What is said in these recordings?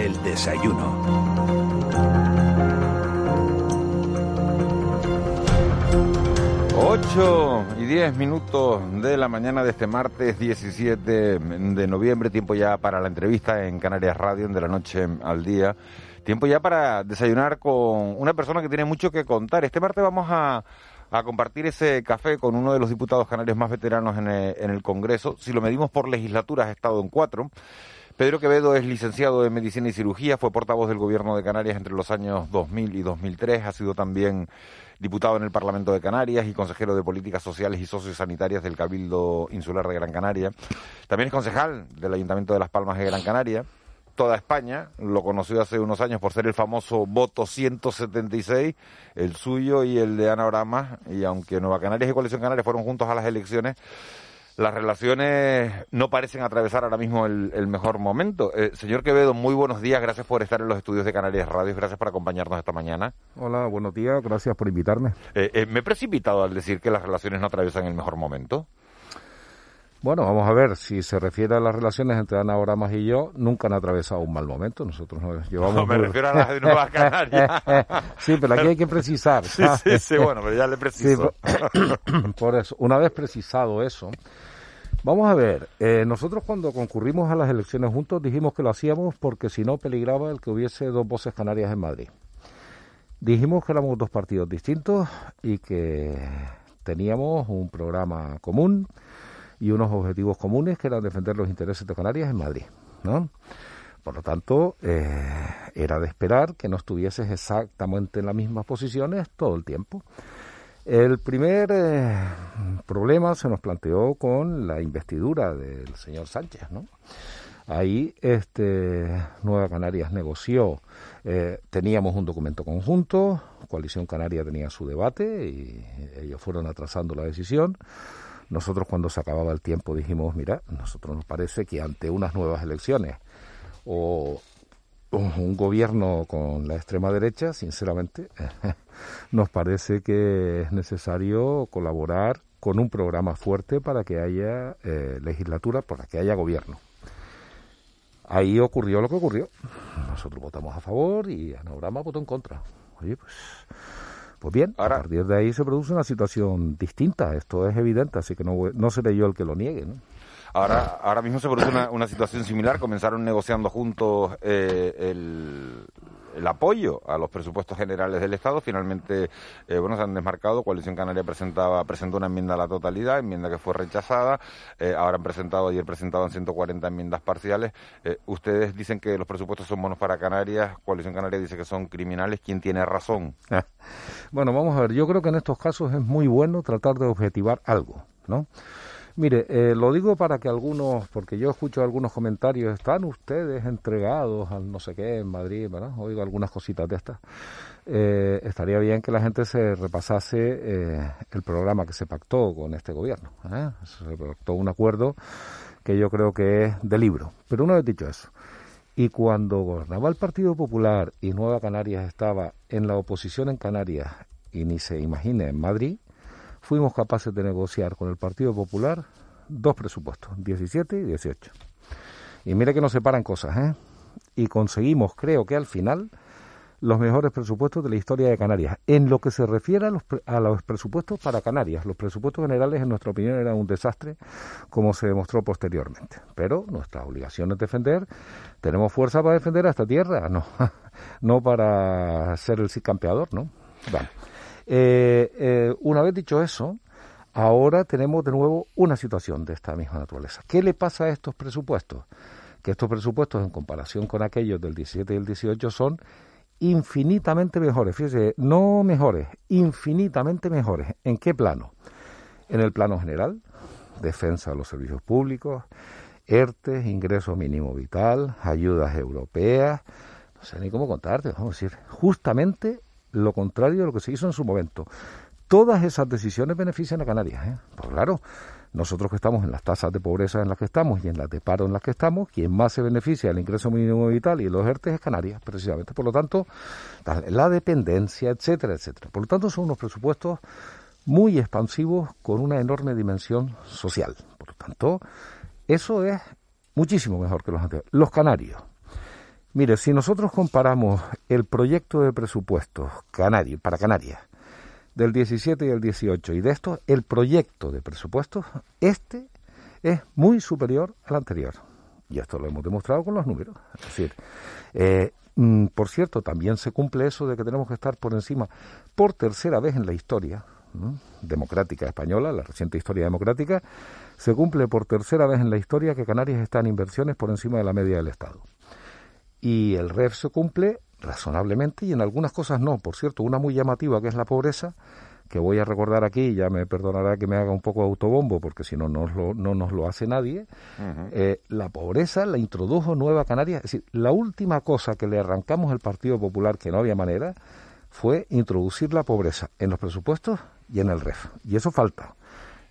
El desayuno. 8 y 10 minutos de la mañana de este martes 17 de noviembre, tiempo ya para la entrevista en Canarias Radio, de la noche al día. Tiempo ya para desayunar con una persona que tiene mucho que contar. Este martes vamos a, a compartir ese café con uno de los diputados canarios más veteranos en el, en el Congreso. Si lo medimos por legislatura, ha estado en cuatro. Pedro Quevedo es licenciado en Medicina y Cirugía, fue portavoz del Gobierno de Canarias entre los años 2000 y 2003, ha sido también diputado en el Parlamento de Canarias y consejero de Políticas Sociales y Sociosanitarias del Cabildo Insular de Gran Canaria. También es concejal del Ayuntamiento de Las Palmas de Gran Canaria. Toda España lo conoció hace unos años por ser el famoso voto 176, el suyo y el de Ana Oramas, y aunque Nueva Canarias y Coalición Canaria fueron juntos a las elecciones, las relaciones no parecen atravesar ahora mismo el, mejor momento. Eh, señor Quevedo, muy buenos días, gracias por estar en los estudios de Canarias Radio, gracias por acompañarnos esta mañana. Hola, buenos días, gracias por invitarme. Eh, eh, ¿Me he precipitado al decir que las relaciones no atraviesan el mejor momento? Bueno, vamos a ver, si se refiere a las relaciones entre Ana Oramas y yo, nunca han atravesado un mal momento. Nosotros nos llevamos... No, me refiero a las de Nueva Canaria. sí, pero aquí hay que precisar. Sí, sí, sí, bueno, pero ya le preciso. por eso, una vez precisado eso, Vamos a ver, eh, nosotros cuando concurrimos a las elecciones juntos dijimos que lo hacíamos porque si no peligraba el que hubiese dos voces canarias en Madrid. Dijimos que éramos dos partidos distintos y que teníamos un programa común y unos objetivos comunes que eran defender los intereses de Canarias en Madrid, ¿no? Por lo tanto, eh, era de esperar que no estuvieses exactamente en las mismas posiciones todo el tiempo. El primer eh, problema se nos planteó con la investidura del señor Sánchez, ¿no? Ahí este, Nueva Canarias negoció, eh, teníamos un documento conjunto, Coalición Canaria tenía su debate y ellos fueron atrasando la decisión. Nosotros cuando se acababa el tiempo dijimos, mira, nosotros nos parece que ante unas nuevas elecciones o un gobierno con la extrema derecha, sinceramente, nos parece que es necesario colaborar con un programa fuerte para que haya eh, legislatura, para que haya gobierno. Ahí ocurrió lo que ocurrió. Nosotros votamos a favor y Anagrama votó en contra. Oye, pues, pues bien, a partir de ahí se produce una situación distinta. Esto es evidente, así que no, no seré yo el que lo niegue. ¿no? Ahora, ahora mismo se produce una, situación similar. Comenzaron negociando juntos eh, el, apoyo a los presupuestos generales del Estado. Finalmente, eh, bueno, se han desmarcado. Coalición Canaria presentaba, presentó una enmienda a la totalidad, enmienda que fue rechazada. Eh, ahora han presentado, ayer presentaban 140 enmiendas parciales. ustedes dicen que los presupuestos son buenos para Canarias. Coalición Canaria dice que son criminales. ¿Quién tiene razón? bueno, vamos a ver. Yo creo que en estos casos es muy bueno tratar de objetivar algo, ¿no? Mire, eh, lo digo para que algunos, porque yo escucho algunos comentarios, están ustedes entregados al no sé qué en Madrid, ¿verdad? Oigo algunas cositas de estas. Eh, estaría bien que la gente se repasase eh, el programa que se pactó con este gobierno. Se pactó un acuerdo que yo creo que es de libro. Pero una vez dicho eso, y cuando gobernaba el Partido Popular y Nueva Canarias estaba en la oposición en Canarias y ni se imagine en Madrid, fuimos capaces de negociar con el Partido Popular dos presupuestos, 17 y 18. Y mire que nos separan cosas, ¿eh? Y conseguimos, creo que al final, los mejores presupuestos de la historia de Canarias. En lo que se refiere a los, a los presupuestos para Canarias, los presupuestos generales, en nuestra opinión, eran un desastre, como se demostró posteriormente. Pero nuestra obligación es defender. ¿Tenemos fuerza para defender a esta tierra? No, no para ser el campeador, ¿no? Bueno. Eh, eh, una vez dicho eso, ahora tenemos de nuevo una situación de esta misma naturaleza. ¿Qué le pasa a estos presupuestos? Que estos presupuestos, en comparación con aquellos del 17 y el 18, son infinitamente mejores. Fíjese, no mejores, infinitamente mejores. ¿En qué plano? En el plano general, defensa de los servicios públicos, ERTE, ingreso mínimo vital, ayudas europeas, no sé ni cómo contarte, vamos a decir, justamente lo contrario de lo que se hizo en su momento. Todas esas decisiones benefician a Canarias. ¿eh? Pues claro, nosotros que estamos en las tasas de pobreza en las que estamos y en las de paro en las que estamos, quien más se beneficia del ingreso mínimo vital y los ERTE es Canarias, precisamente. Por lo tanto, la dependencia, etcétera, etcétera. Por lo tanto, son unos presupuestos muy expansivos con una enorme dimensión social. Por lo tanto, eso es muchísimo mejor que los anteriores. Los canarios Mire, si nosotros comparamos el proyecto de presupuestos canario, para Canarias del 17 y el 18 y de esto el proyecto de presupuestos, este es muy superior al anterior. Y esto lo hemos demostrado con los números. Es decir, eh, mm, por cierto, también se cumple eso de que tenemos que estar por encima, por tercera vez en la historia democrática española, la reciente historia democrática, se cumple por tercera vez en la historia que Canarias está en inversiones por encima de la media del Estado. Y el REF se cumple razonablemente y en algunas cosas no. Por cierto, una muy llamativa que es la pobreza, que voy a recordar aquí, ya me perdonará que me haga un poco autobombo, porque si no, no, no nos lo hace nadie, eh, la pobreza la introdujo Nueva Canarias. Es decir, la última cosa que le arrancamos al Partido Popular, que no había manera, fue introducir la pobreza en los presupuestos y en el REF. Y eso falta.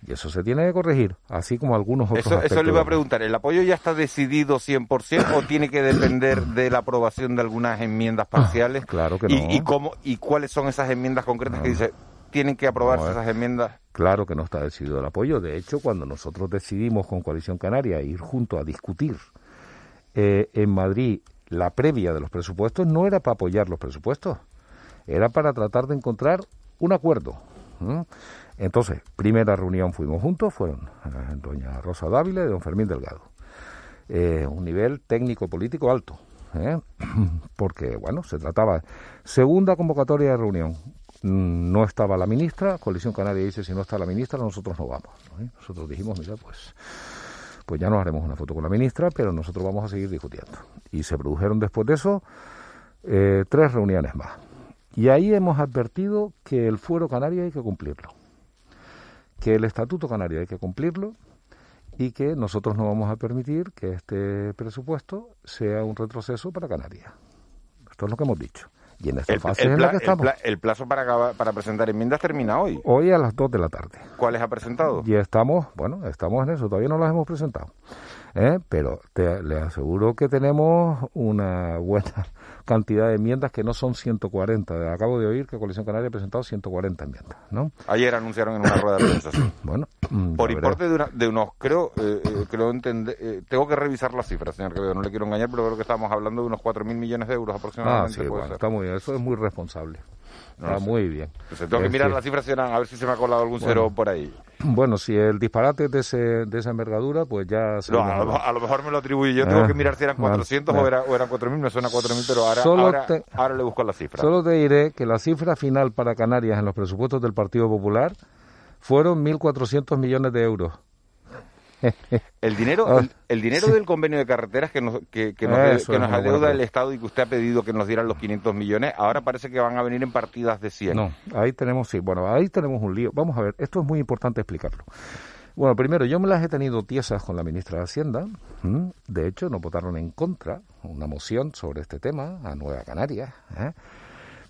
Y eso se tiene que corregir, así como algunos otros. Eso, eso le iba a preguntar, ¿el apoyo ya está decidido 100% o tiene que depender de la aprobación de algunas enmiendas ah, parciales? claro que no. ¿Y, cómo, ¿Y cuáles son esas enmiendas concretas que dice tienen que aprobarse esas enmiendas? Claro que no está decidido el apoyo. De hecho, cuando nosotros decidimos con Coalición Canaria ir junto a discutir eh, en Madrid la previa de los presupuestos, no era para apoyar los presupuestos, era para tratar de encontrar un acuerdo. Entonces, primera reunión fuimos juntos, fueron eh, doña Rosa Dávila y don Fermín Delgado. Eh, un nivel técnico-político alto, ¿eh? porque, bueno, se trataba. Segunda convocatoria de reunión. Mm, no estaba la ministra, Coalición Canaria dice, si no está la ministra, nosotros no vamos. Nosotros dijimos, mira, pues, pues ya nos haremos una foto con la ministra, pero nosotros vamos a seguir discutiendo. Y se produjeron después de eso tres reuniones más. Y ahí hemos advertido que el fuero canario hay que cumplirlo, que el estatuto canario hay que cumplirlo y que nosotros no vamos a permitir que este presupuesto sea un retroceso para Canarias. Esto es lo que hemos dicho. Y en esta fase en la que estamos. El, plazo para, para presentar enmiendas termina hoy. Hoy a las 2 de la tarde. ¿Cuáles ha presentado? Y estamos, bueno, estamos en eso, todavía no las hemos presentado. ¿eh? Pero te, le aseguro que tenemos una buena cantidad de enmiendas que no son 140. Acabo de oír que Coalición Canaria ha presentado 140 enmiendas, ¿no? Ayer anunciaron en una rueda de prensa. bueno, por importe de, de, unos, creo, eh, eh creo entender, eh, tengo que revisar las cifras, señor Quevedo, no le quiero engañar, pero creo que estamos hablando de unos 4.000 millones de euros aproximadamente. Ah, sí, bueno, está muy bien, eso es muy responsable. Está muy bien. tengo que mirar las cifras a ver si se me ha colado algún cero por ahí. Bueno, si el disparate es de, ese, de esa envergadura, pues ya... Se no, a, lo, mejor me lo atribuye. Yo tengo que mirar si eran 400 o, era, o, eran 4.000. Me suena 4.000, pero ahora, ahora, le busco la cifra. Solo te diré que la cifra final para Canarias en los presupuestos del Partido Popular fueron 1.400 millones de euros. El dinero, ah, el, dinero del convenio de carreteras que nos, que, que nos, adeuda el Estado y que usted ha pedido que nos dieran los 500 millones, ahora parece que van a venir en partidas de 100. No, ahí tenemos, sí, bueno, ahí tenemos un lío. Vamos a ver, esto es muy importante explicarlo. Bueno, primero, yo me las he tenido tiesas con la ministra de Hacienda. De hecho, nos votaron en contra una moción sobre este tema a Nueva Canarias. ¿eh?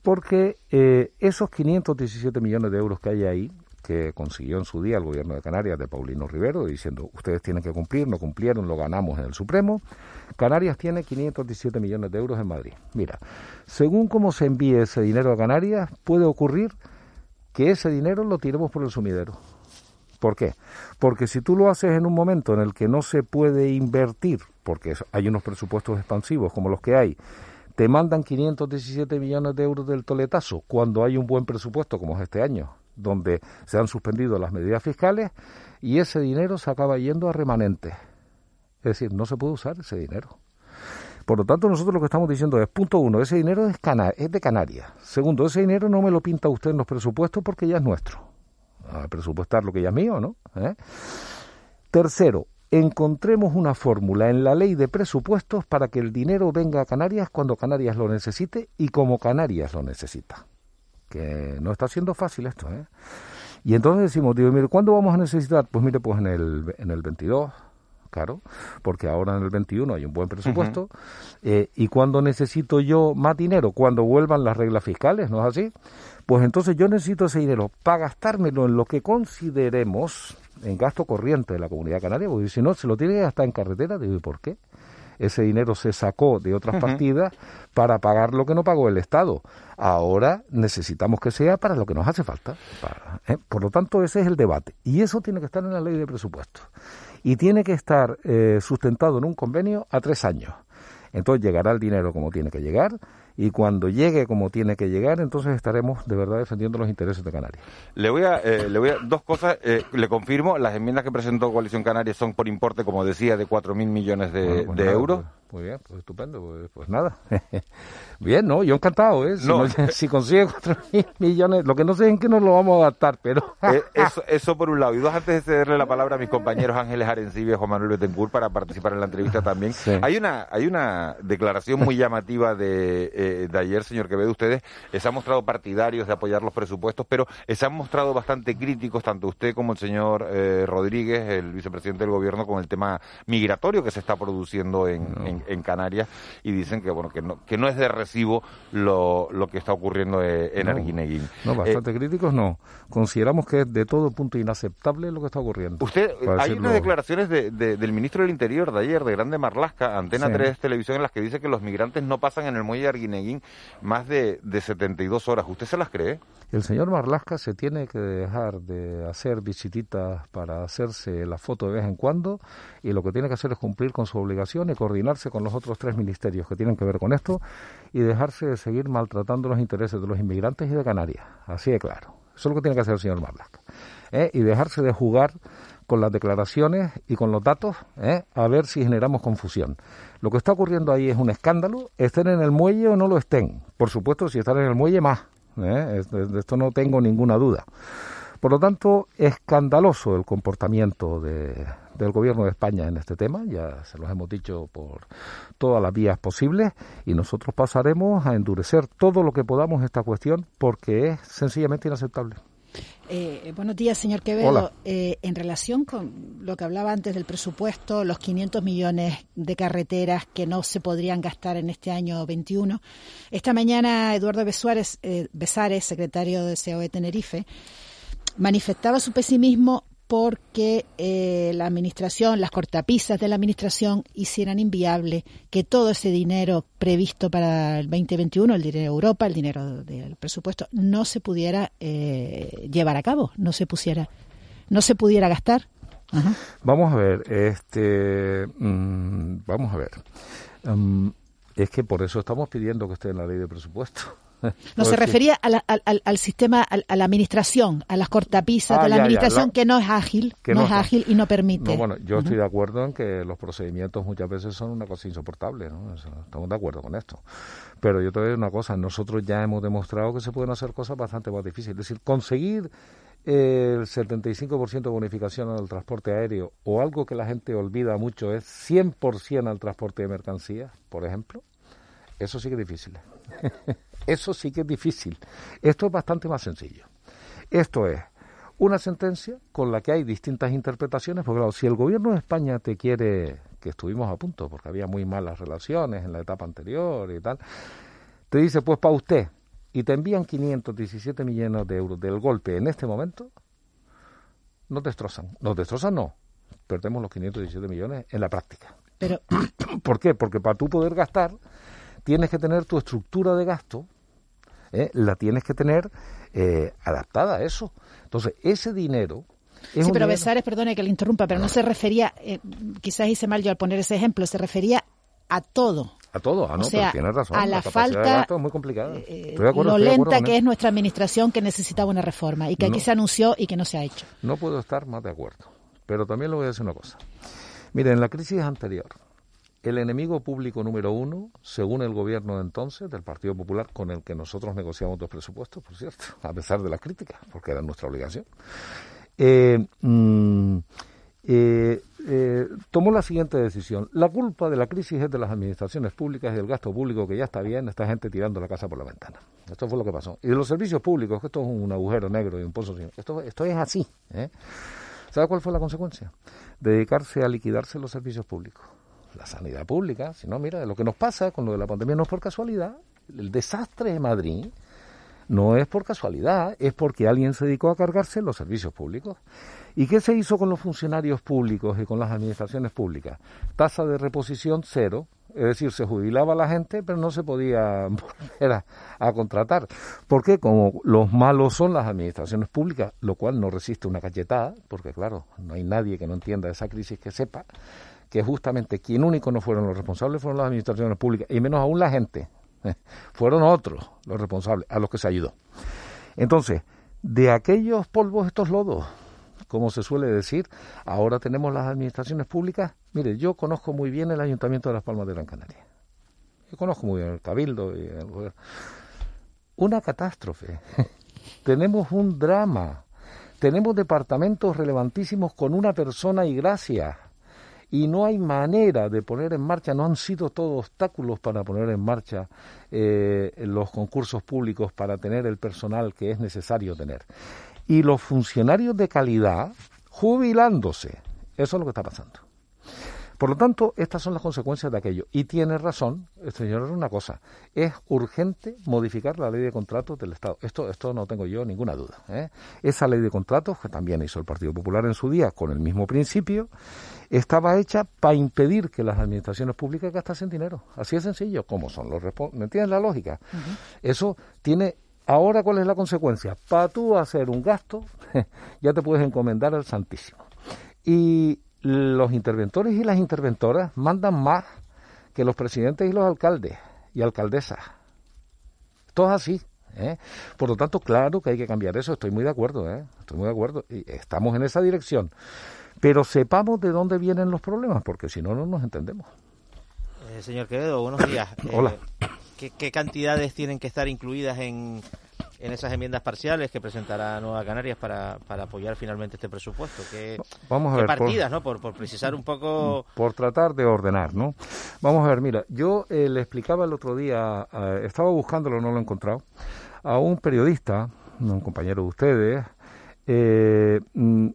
Porque eh, esos 517 millones de euros que hay ahí que consiguió en su día el gobierno de Canarias de Paulino Rivero, diciendo ustedes tienen que cumplir, no cumplieron, lo ganamos en el Supremo. Canarias tiene 517 millones de euros en Madrid. Mira, según cómo se envíe ese dinero a Canarias, puede ocurrir que ese dinero lo tiremos por el sumidero. ¿Por qué? Porque si tú lo haces en un momento en el que no se puede invertir, porque hay unos presupuestos expansivos como los que hay, te mandan 517 millones de euros del toletazo cuando hay un buen presupuesto como es este año, donde se han suspendido las medidas fiscales y ese dinero se acaba yendo a remanentes. Es decir, no se puede usar ese dinero. Por lo tanto, nosotros lo que estamos diciendo es, punto uno, ese dinero es, de Canarias. Segundo, ese dinero no me lo pinta usted en los presupuestos porque ya es nuestro. A presupuestar lo que ya es mío, ¿no? ¿Eh? Tercero, encontremos una fórmula en la ley de presupuestos para que el dinero venga a Canarias cuando Canarias lo necesite y como Canarias lo necesita que no está siendo fácil esto. ¿eh? Y entonces decimos, digo, mire, ¿cuándo vamos a necesitar? Pues mire, pues en el, en el 22, claro, porque ahora en el 21 hay un buen presupuesto. Eh, ¿Y cuándo necesito yo más dinero? Cuando vuelvan las reglas fiscales, ¿no es así? Pues entonces yo necesito ese dinero para gastármelo en lo que consideremos en gasto corriente de la comunidad canaria, porque si no, se lo tiene que gastar en carretera, digo, ¿y por qué? Ese dinero se sacó de otras partidas para pagar lo que no pagó el Estado. Ahora necesitamos que sea para lo que nos hace falta. ¿eh? Por lo tanto, ese es el debate. Y eso tiene que estar en la ley de presupuestos. Y tiene que estar eh, sustentado en un convenio a tres años Entonces llegará el dinero como tiene que llegar y cuando llegue como tiene que llegar, entonces estaremos de verdad defendiendo los intereses de Canarias. Le voy a, eh, le voy a dos cosas, eh, le confirmo, las enmiendas que presentó Coalición Canaria son por importe, como decía, de 4.000 millones de, pues euros. Pues, muy bien, pues estupendo, pues, pues nada. bien, ¿no? Yo encantado, ¿eh? Si, no. si consigue 4.000 millones, lo que no sé es en qué nos lo vamos a adaptar, pero... Eh, eso, eso por un lado. Y dos, antes de cederle la palabra a mis compañeros Ángeles Arencibia y Juan Manuel Betancourt para participar en la entrevista también, hay, una, hay una declaración muy llamativa de, de ayer, señor que ve de ustedes, se han mostrado partidarios de apoyar los presupuestos, pero se han mostrado bastante críticos, tanto usted como el señor eh, Rodríguez, el vicepresidente del gobierno, con el tema migratorio que se está produciendo en, en, Canarias y dicen que bueno que no, que no es de recibo lo, lo que está ocurriendo eh, en Arguineguín. No, bastante críticos no. Consideramos que es de todo punto inaceptable lo que está ocurriendo. Usted, hay unas declaraciones de, del ministro del Interior de ayer, de Grande Marlasca, Antena 3 Televisión, en las que dice que los migrantes no pasan en el muelle de Arguineguín más de, de 72 horas. ¿Usted se las cree? El señor Marlasca se tiene que dejar de hacer visititas para hacerse la foto de vez en cuando y lo que tiene que hacer es cumplir con su obligación y coordinarse con los otros tres ministerios que tienen que ver con esto y dejarse de seguir maltratando los intereses de los inmigrantes y de Canarias. Así de claro. Eso es lo que tiene que hacer el señor Marlasca. ¿eh? Y dejarse de jugar con las declaraciones y con los datos, ¿eh? a ver si generamos confusión. Lo que está ocurriendo ahí es un escándalo, estén en el muelle o no lo estén. Por supuesto, si están en el muelle, más. ¿Eh? De esto no tengo ninguna duda. Por lo tanto, escandaloso el comportamiento de, del Gobierno de España en este tema, ya se los hemos dicho por todas las vías posibles, y nosotros pasaremos a endurecer todo lo que podamos esta cuestión porque es sencillamente inaceptable. Eh, buenos días, señor Quevedo. Eh, en relación con lo que hablaba antes del presupuesto, los 500 millones de carreteras que no se podrían gastar en este año 21, esta mañana Eduardo Besuárez, eh, Besares, secretario de COE Tenerife, manifestaba su pesimismo porque eh, la administración, las cortapisas de la administración hicieran inviable que todo ese dinero previsto para el 2021, el dinero de Europa, el dinero del presupuesto, no se pudiera eh, llevar a cabo, no se pusiera, no se pudiera gastar. Vamos a ver, este, mm, vamos a ver. Mm, es que por eso estamos pidiendo que esté en la ley de presupuesto. No, se refería al, sistema, a, la administración, a las cortapisas de ah, la administración que no es ágil, que no, es ágil y no permite. bueno, yo estoy de acuerdo en que los procedimientos muchas veces son una cosa insoportable, ¿no? Estamos de acuerdo con esto. Pero yo te voy a decir una cosa, nosotros ya hemos demostrado que se pueden hacer cosas bastante más difíciles. Es decir, conseguir el 75% de bonificación al transporte aéreo o algo que la gente olvida mucho es 100% al transporte de mercancías, por ejemplo, eso sí que es difícil. Eso sí que es difícil. Esto es bastante más sencillo. Esto es una sentencia con la que hay distintas interpretaciones, porque claro, si el gobierno de España te quiere, que estuvimos a punto, porque había muy malas relaciones en la etapa anterior y tal, te dice, pues para usted, y te envían 517 millones de euros del golpe en este momento, nos destrozan. Nos destrozan no, perdemos los 517 millones en la práctica. Pero... ¿Por qué? Porque para tú poder gastar tienes que tener tu estructura de gasto, ¿eh? la tienes que tener eh, adaptada a eso. Entonces, ese dinero... Es sí, pero Besares, perdone que le interrumpa, pero no se refería, eh, quizás hice mal yo al poner ese ejemplo, se refería a todo. A todo, ah, no, pero tienes razón. A la, falta. es muy complicada. lo lenta que es nuestra administración que necesitaba una reforma y que aquí se anunció y que no se ha hecho. No puedo estar más de acuerdo. Pero también le voy a decir una cosa. Mire, en la crisis anterior, el enemigo público número uno, según el gobierno entonces, del Partido Popular, con el que nosotros negociamos dos presupuestos, por cierto, a pesar de las críticas, porque era nuestra obligación, eh, mm, eh, eh, tomó la siguiente decisión. La culpa de la crisis es de las administraciones públicas y del gasto público, que ya está bien, esta gente tirando la casa por la ventana. Esto fue lo que pasó. Y de los servicios públicos, que esto es un agujero negro y un pozo sin... Esto, esto es así. ¿Sabe cuál fue la consecuencia? Dedicarse a liquidarse los servicios públicos la sanidad pública, sino mira, lo que nos pasa con lo de la pandemia no es por casualidad. El desastre de Madrid no es por casualidad, es porque alguien se dedicó a cargarse los servicios públicos. ¿Y qué se hizo con los funcionarios públicos y con las administraciones públicas? Tasa de reposición cero, es decir, se jubilaba la gente, pero no se podía volver a, contratar. Porque como los malos son las administraciones públicas, lo cual no resiste una cachetada, porque claro, no hay nadie que no entienda esa crisis que sepa, que justamente quien único no fueron los responsables fueron las administraciones públicas, y menos aún la gente. fueron otros los responsables a los que se ayudó. Entonces, de aquellos polvos estos lodos, como se suele decir, ahora tenemos las administraciones públicas. Mire, yo conozco muy bien el Ayuntamiento de Las Palmas de Gran Canaria. Yo conozco muy bien el Cabildo. Y Una catástrofe. tenemos un drama. Tenemos departamentos relevantísimos con una persona y gracias y no hay manera de poner en marcha, no han sido todos obstáculos para poner en marcha eh, los concursos públicos para tener el personal que es necesario tener. Y los funcionarios de calidad jubilándose. Eso es lo que está pasando. Por lo tanto, estas son las consecuencias de aquello. Y tiene razón, señor, una cosa. Es urgente modificar la ley de contratos del Estado. Esto, esto no tengo yo ninguna duda. ¿eh? Esa ley de contratos, que también hizo el Partido Popular en su día con el mismo principio, estaba hecha para impedir que las administraciones públicas gastasen dinero. Así de sencillo, como son los ¿Me entiendes la lógica? Eso tiene Ahora, ¿cuál es la consecuencia? Para tú hacer un gasto, ya te puedes encomendar al Santísimo. Y los interventores y las interventoras mandan más que los presidentes y los alcaldes y alcaldesas. Todo es así. ¿eh? Por lo tanto, claro que hay que cambiar eso. Estoy muy de acuerdo. ¿eh? Estoy muy de acuerdo. Y estamos en esa dirección. Pero sepamos de dónde vienen los problemas, porque si no, no nos entendemos. Eh, señor Quevedo, buenos días. Hola. ¿qué, ¿qué, cantidades tienen que estar incluidas en, en esas enmiendas parciales que presentará Nueva Canarias para, para apoyar finalmente este presupuesto? ¿Qué, Vamos a ver, partidas, por, ¿no? Por, por, precisar un poco... Por tratar de ordenar, ¿no? Vamos a ver, mira, yo eh, le explicaba el otro día, eh, estaba buscándolo, no lo he encontrado, a un periodista, un compañero de ustedes, eh, mm,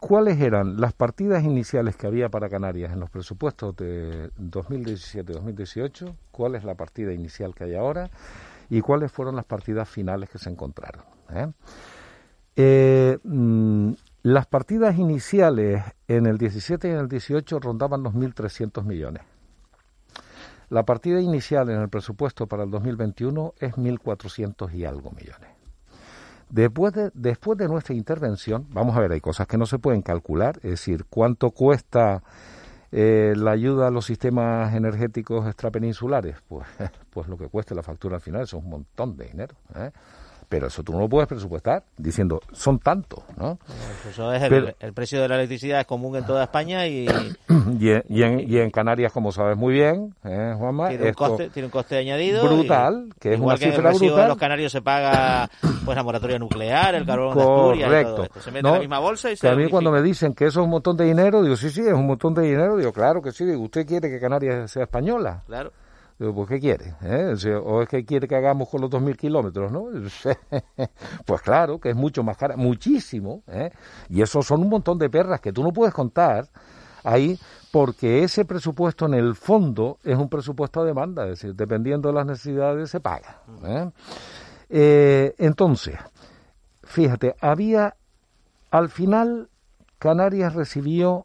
¿Cuáles eran las partidas iniciales que había para Canarias en los presupuestos de 2017-2018? ¿Cuál es la partida inicial que hay ahora? Y cuáles fueron las partidas finales que se encontraron. ¿eh? Eh, mm, las partidas iniciales en el 17 y en el 18 rondaban los 1.300 millones. La partida inicial en el presupuesto para el 2021 es 1.400 y algo millones. Después de, después de nuestra intervención, vamos a ver, hay cosas que no se pueden calcular, es decir, cuánto cuesta eh, la ayuda a los sistemas energéticos extrapeninsulares, pues, pues lo que cueste la factura al final, es un montón de dinero. ¿eh? Pero eso tú no lo puedes presupuestar diciendo son tantos, ¿no? Pues eso es el, precio de la electricidad es común en toda España y y, en, Canarias, como sabes muy bien, ¿eh, Juanma, tiene un, coste, tiene un coste añadido brutal, que es una que cifra brutal. De los canarios se paga pues la moratoria nuclear, el carbón de Asturias, y todo esto. se mete en la misma bolsa y se a mí cuando me dicen que eso es un montón de dinero, digo sí sí es un montón de dinero, digo claro que sí, digo usted quiere que Canarias sea española, claro. Pues, ¿qué quiere? ¿Eh? O es que quiere que hagamos con los 2.000 kilómetros, ¿no? pues claro, que es mucho más cara, muchísimo. ¿eh? Y eso son un montón de perras que tú no puedes contar ahí porque ese presupuesto en el fondo es un presupuesto a demanda, es decir, dependiendo de las necesidades se paga. ¿eh? Eh, entonces, fíjate, había, al final, Canarias recibió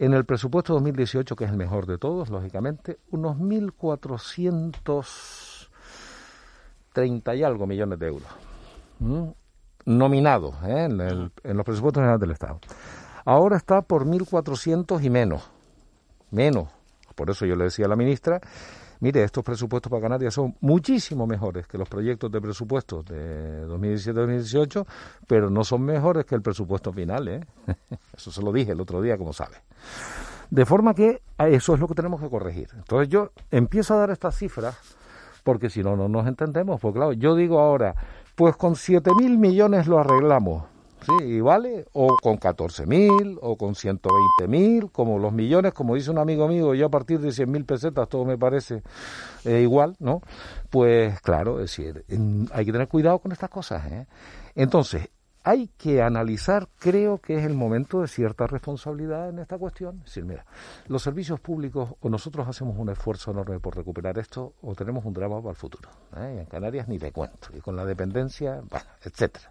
en el presupuesto 2018, que es el mejor de todos, lógicamente, unos 1.430 y algo millones de euros. Nominados ¿eh? en, en, los presupuestos generales del Estado. Ahora está por 1.400 y menos. Menos. Por eso yo le decía a la ministra Mire, estos presupuestos para Canarias son muchísimo mejores que los proyectos de presupuestos de 2017-2018, pero no son mejores que el presupuesto final. ¿eh? Eso se lo dije el otro día, como sabe. De forma que eso es lo que tenemos que corregir. Entonces yo empiezo a dar estas cifras porque si no, no nos entendemos. Porque claro, yo digo ahora, pues con 7.000 millones lo arreglamos. ¿Sí? Y vale, o con 14.000, o con 120.000, como los millones, como dice un amigo mío, yo a partir de 100.000 pesetas todo me parece eh, igual, ¿no? Pues claro, es decir, hay que tener cuidado con estas cosas, ¿eh? Entonces, hay que analizar, creo que es el momento de cierta responsabilidad en esta cuestión. Es decir, mira, los servicios públicos o nosotros hacemos un esfuerzo enorme por recuperar esto o tenemos un drama para el futuro. ¿eh? En Canarias ni te cuento. Y con la dependencia, bueno, etcétera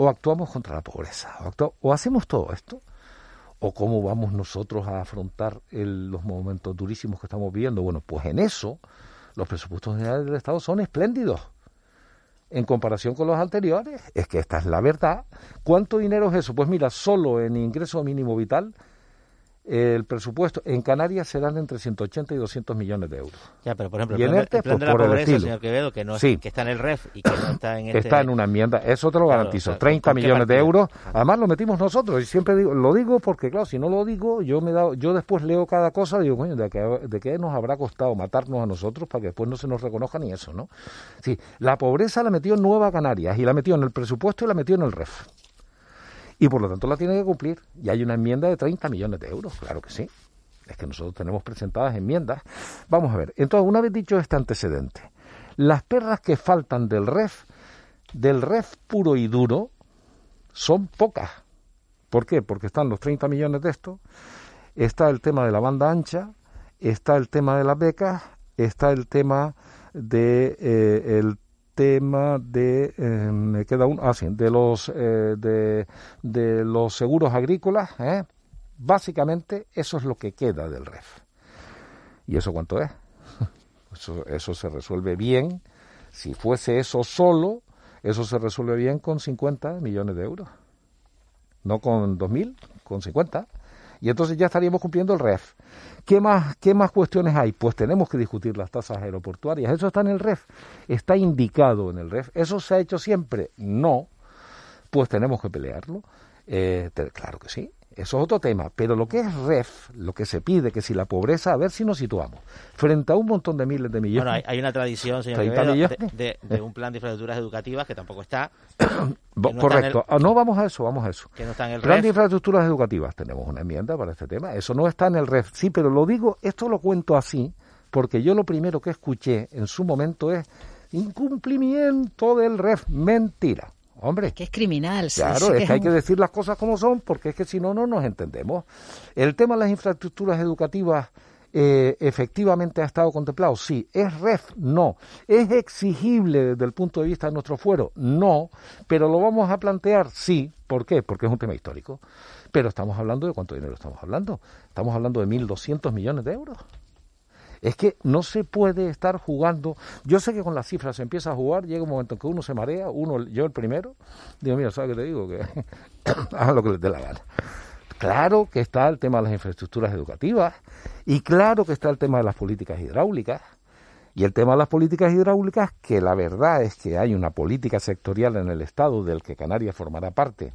o actuamos contra la pobreza, o, hacemos todo esto, o cómo vamos nosotros a afrontar los momentos durísimos que estamos viviendo. Bueno, pues en eso los presupuestos generales del Estado son espléndidos en comparación con los anteriores. Es que esta es la verdad. ¿Cuánto dinero es eso? Pues mira, solo en ingreso mínimo vital el presupuesto en Canarias serán entre 180 y 200 millones de euros. Ya, pero por ejemplo, el, plan, de pues, la pobreza, señor Quevedo, que, no que está en el REF y que no está en este... Está en una enmienda, eso te lo garantizo, 30 millones de euros. Además lo metimos nosotros y siempre digo, lo digo porque, claro, si no lo digo, yo me da, yo después leo cada cosa y digo, coño, ¿de qué, ¿de qué nos habrá costado matarnos a nosotros para que después no se nos reconozca ni eso, ¿no? Sí, la pobreza la metió en Nueva Canarias y la metió en el presupuesto y la metió en el REF. Y por lo tanto la tiene que cumplir. Y hay una enmienda de 30 millones de euros, claro que sí. Es que nosotros tenemos presentadas enmiendas. Vamos a ver, entonces, una vez dicho este antecedente, las perras que faltan del REF, del REF puro y duro, son pocas. ¿Por qué? Porque están los 30 millones de esto, está el tema de la banda ancha, está el tema de las becas, está el tema de eh, tema de eh, me queda uno ah, de los eh, de, de, los seguros agrícolas ¿eh? básicamente eso es lo que queda del REF. Y eso cuánto es eso, eso se resuelve bien. Si fuese eso solo eso se resuelve bien con 50 millones de euros. No con 2.000 con 50 y entonces ya estaríamos cumpliendo el REF ¿Qué más, ¿Qué más cuestiones hay? Pues tenemos que discutir las tasas aeroportuarias. ¿Eso está en el REF? ¿Está indicado en el REF? ¿Eso se ha hecho siempre? No. Pues tenemos que pelearlo. Eh, claro que sí. Eso es otro tema. Pero lo que es REF, lo que se pide, que si la pobreza, a ver si nos situamos. Frente a un montón de miles de millones. Bueno, hay, una tradición, señor de, un plan de infraestructuras educativas que tampoco está. Correcto. Ah, no vamos a eso, vamos a eso. Que no está en el plan de infraestructuras educativas. Tenemos una enmienda para este tema. Eso no está en el REF. Sí, pero lo digo, esto lo cuento así, porque yo lo primero que escuché en su momento es incumplimiento del REF. Mentira. Hombre. Que es criminal. Claro, es que hay que decir las cosas como son, porque es que si no, no nos entendemos. El tema de las infraestructuras educativas eh, efectivamente ha estado contemplado. Sí. ¿Es REF? No. ¿Es exigible desde el punto de vista de nuestro fuero? No. Pero lo vamos a plantear, sí. ¿Por qué? Porque es un tema histórico. Pero estamos hablando de cuánto dinero estamos hablando. Estamos hablando de 1.200 millones de euros. Es que no se puede estar jugando. Yo sé que con las cifras se empieza a jugar, llega un momento en que uno se marea, uno, yo el primero, digo, mira, ¿sabes qué te digo? Que hagan lo que les dé la gana. Claro que está el tema de las infraestructuras educativas y claro que está el tema de las políticas hidráulicas. Y el tema de las políticas hidráulicas, que la verdad es que hay una política sectorial en el Estado del que Canarias formará parte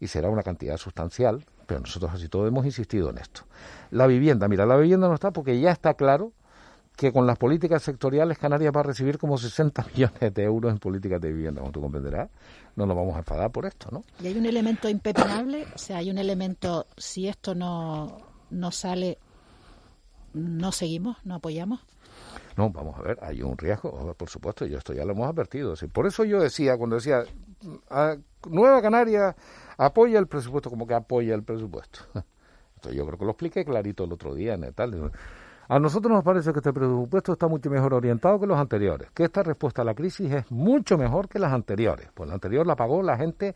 y será una cantidad sustancial, pero nosotros así todo hemos insistido en esto. La vivienda, mira, la vivienda no está porque ya está claro que con las políticas sectoriales Canarias va a recibir como 60 millones de euros en políticas de vivienda, como tú comprenderás. No nos vamos a enfadar por esto, ¿no? Y hay un elemento impepinable, o sea, hay un elemento, si esto no, no sale, no seguimos, no apoyamos. No, vamos a ver, hay un riesgo, por supuesto, y esto ya lo hemos advertido. Por eso yo decía, cuando decía, Nueva Canaria apoya el presupuesto, como que apoya el presupuesto. Entonces yo creo que lo expliqué clarito el otro día en tal. A nosotros nos parece que este presupuesto está mucho mejor orientado que los anteriores, que esta respuesta a la crisis es mucho mejor que las anteriores. Pues la anterior la pagó la gente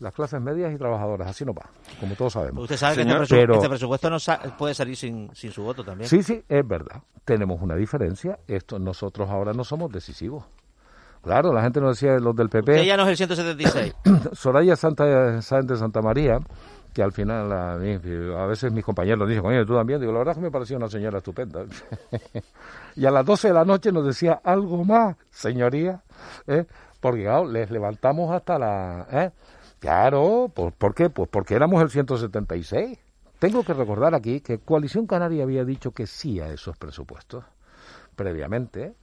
las clases medias y trabajadoras. Así no va, como todos sabemos. Usted sabe que este, este, presupuesto no puede salir sin, sin su voto también. Sí, sí, es verdad. Tenemos una diferencia. Esto Nosotros ahora no somos decisivos. Claro, la gente nos decía, los del PP... Usted ya no es el 176. Soraya Santa, de Santa María, que al final a, a veces mis compañeros dicen, coño, tú también, digo, la verdad es que me pareció una señora estupenda. y a las 12 de la noche nos decía, algo más, señoría, ¿eh? porque claro, les levantamos hasta la... ¿eh? Claro, ¿por, ¿por qué? Pues porque éramos el 176. Tengo que recordar aquí que Coalición Canaria había dicho que sí a esos presupuestos previamente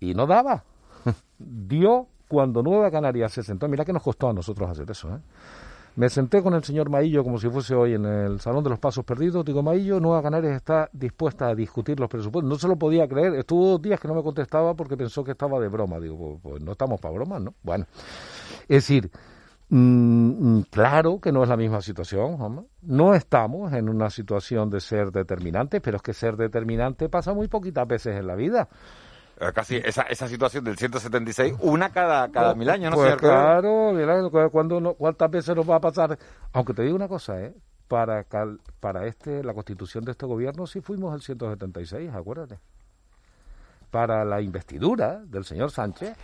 y no daba. Dio cuando Nueva Canaria se sentó. Mira que nos costó a nosotros hacer eso. ¿eh? Me senté con el señor Maillo como si fuese hoy en el Salón de los Pasos Perdidos. Digo, Maillo, Nueva Canarias está dispuesta a discutir los presupuestos. No se lo podía creer. Estuvo dos días que no me contestaba porque pensó que estaba de broma. Digo, pues, pues no estamos para bromas, ¿no? Bueno, es decir, mm, mm, claro que no es la misma situación. No estamos en una situación de ser determinante, pero es que ser determinante pasa muy poquitas veces en la vida. Eh, casi esa, esa situación del 176, una cada, cada mil años, ¿no pues Claro, cuando ¿cuántas veces nos va a pasar? Aunque te digo una cosa, ¿eh? Para, para este, la constitución de este gobierno sí fuimos el 176, acuérdate. Para la investidura del señor Sánchez,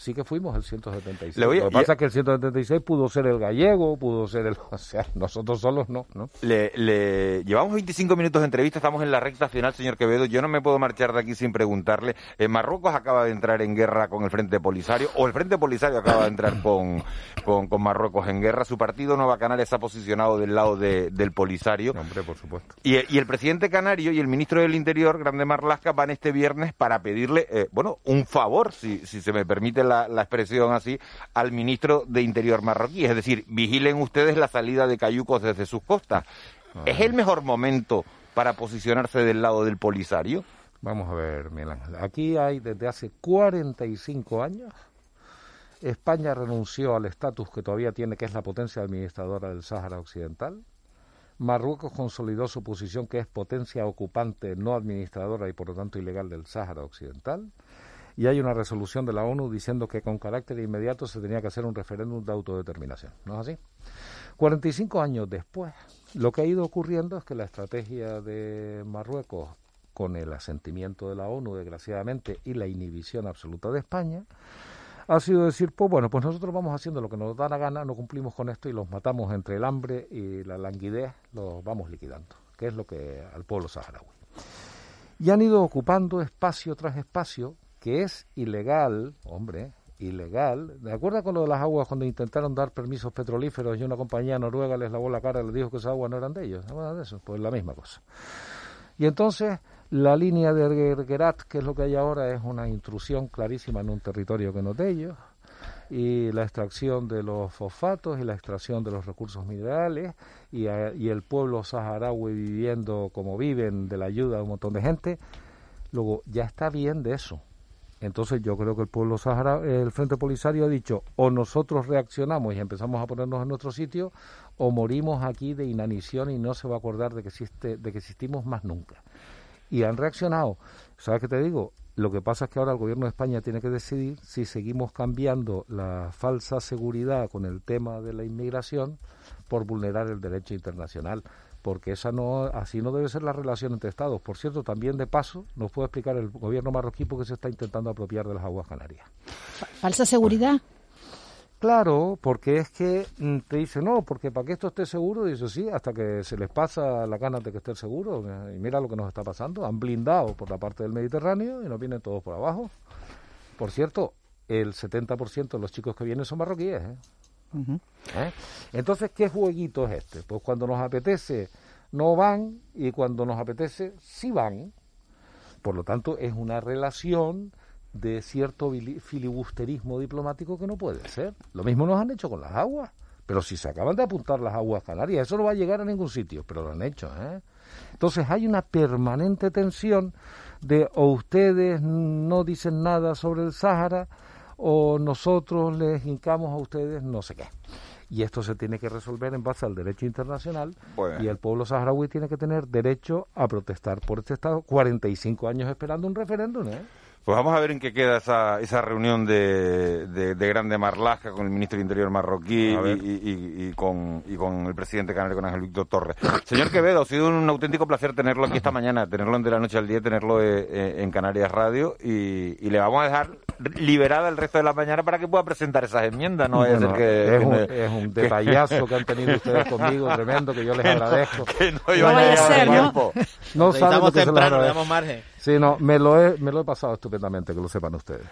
sí que fuimos el 176. Lo que pasa es que el 176 pudo ser el gallego, pudo ser el... O sea, nosotros solos no, ¿no? Le, llevamos 25 minutos de entrevista, estamos en la recta final, señor Quevedo. Yo no me puedo marchar de aquí sin preguntarle. ¿En eh, Marruecos acaba de entrar en guerra con el Frente Polisario o el Frente Polisario acaba de entrar con, con, Marruecos en guerra. Su partido Nueva Canaria está posicionado del lado del Polisario. Hombre, por supuesto. Y, el presidente canario y el ministro del Interior, Grande Marlasca, van este viernes para pedirle, eh, bueno, un favor, si, si se me permite la, expresión así, al ministro de Interior marroquí. Es decir, vigilen ustedes la salida de cayucos desde sus costas. ¿Es el mejor momento para posicionarse del lado del Polisario? Vamos a ver, Miguel Ángel. Aquí hay desde hace 45 años España renunció al estatus que todavía tiene, que es la potencia administradora del Sáhara Occidental. Marruecos consolidó su posición, que es potencia ocupante no administradora y por lo tanto ilegal del Sáhara Occidental. Y hay una resolución de la ONU diciendo que con carácter inmediato se tenía que hacer un referéndum de autodeterminación. ¿No es así? 45 años después, lo que ha ido ocurriendo es que la estrategia de Marruecos, con el asentimiento de la ONU, desgraciadamente, y la inhibición absoluta de España, ha sido decir, pues bueno, pues nosotros vamos haciendo lo que nos da la gana, no cumplimos con esto y los matamos entre el hambre y la languidez, los vamos liquidando, que es lo que al pueblo saharaui. Y han ido ocupando espacio tras espacio, que es ilegal, hombre, ilegal. ¿De acuerdo con lo de las aguas cuando intentaron dar permisos petrolíferos y una compañía noruega les lavó la cara y les dijo que esas aguas no eran de ellos? ¿Se de eso? Pues la misma cosa. Y entonces la línea de Gergerat, que es lo que hay ahora, es una intrusión clarísima en un territorio que no es de ellos. Y la extracción de los fosfatos y la extracción de los recursos minerales y, y el pueblo saharaui viviendo como viven de la ayuda de un montón de gente. Luego, ya está bien de eso. Entonces yo creo que el pueblo saharaui, el Frente Polisario ha dicho o nosotros reaccionamos y empezamos a ponernos en nuestro sitio o morimos aquí de inanición y no se va a acordar de que existe, de que existimos más nunca y han reaccionado. ¿Sabes qué te digo? Lo que pasa es que ahora el gobierno de España tiene que decidir si seguimos cambiando la falsa seguridad con el tema de la inmigración por vulnerar el derecho internacional, porque esa no así no debe ser la relación entre estados. Por cierto, también de paso nos puede explicar el gobierno marroquí por qué se está intentando apropiar de las aguas canarias. ¿Falsa seguridad? Claro, porque es que mm, te dice, no, porque para que esto esté seguro, dice sí, hasta que se les pasa la gana de que esté seguro. Y mira lo que nos está pasando, han blindado por la parte del Mediterráneo y nos vienen todos por abajo. Por cierto, el 70% de los chicos que vienen son marroquíes. ¿eh? ¿Eh? Entonces, ¿qué jueguito es este? Pues cuando nos apetece no van y cuando nos apetece sí van. Por lo tanto, es una relación de cierto filibusterismo diplomático que no puede ser. Lo mismo nos han hecho con las aguas. Pero si se acaban de apuntar las aguas canarias, eso no va a llegar a ningún sitio, pero lo han hecho. ¿eh? Entonces hay una permanente tensión de o ustedes no dicen nada sobre el Sáhara o nosotros les hincamos a ustedes no sé qué. Y esto se tiene que resolver en base al derecho internacional y el pueblo saharaui tiene que tener derecho a protestar por este Estado. 45 años esperando un referéndum, ¿eh? Pues vamos a ver en qué queda esa, esa reunión de, de, Grande Marlaska con el ministro del Interior marroquí y, con, y con el presidente canario, con Ángel Víctor Torres. Señor Quevedo, ha sido un auténtico placer tenerlo aquí esta mañana, tenerlo de la noche al día, tenerlo eh, eh, en Canarias Radio y, le vamos a dejar liberada el resto de la mañana para que pueda presentar esas enmiendas. No es, un, es un detallazo que han tenido ustedes conmigo, tremendo, que yo les agradezco. Que no, no vaya a ser, ¿no? No saben temprano, le damos margen. Sí, no, me lo he, me lo he pasado estupendamente, que lo sepan ustedes.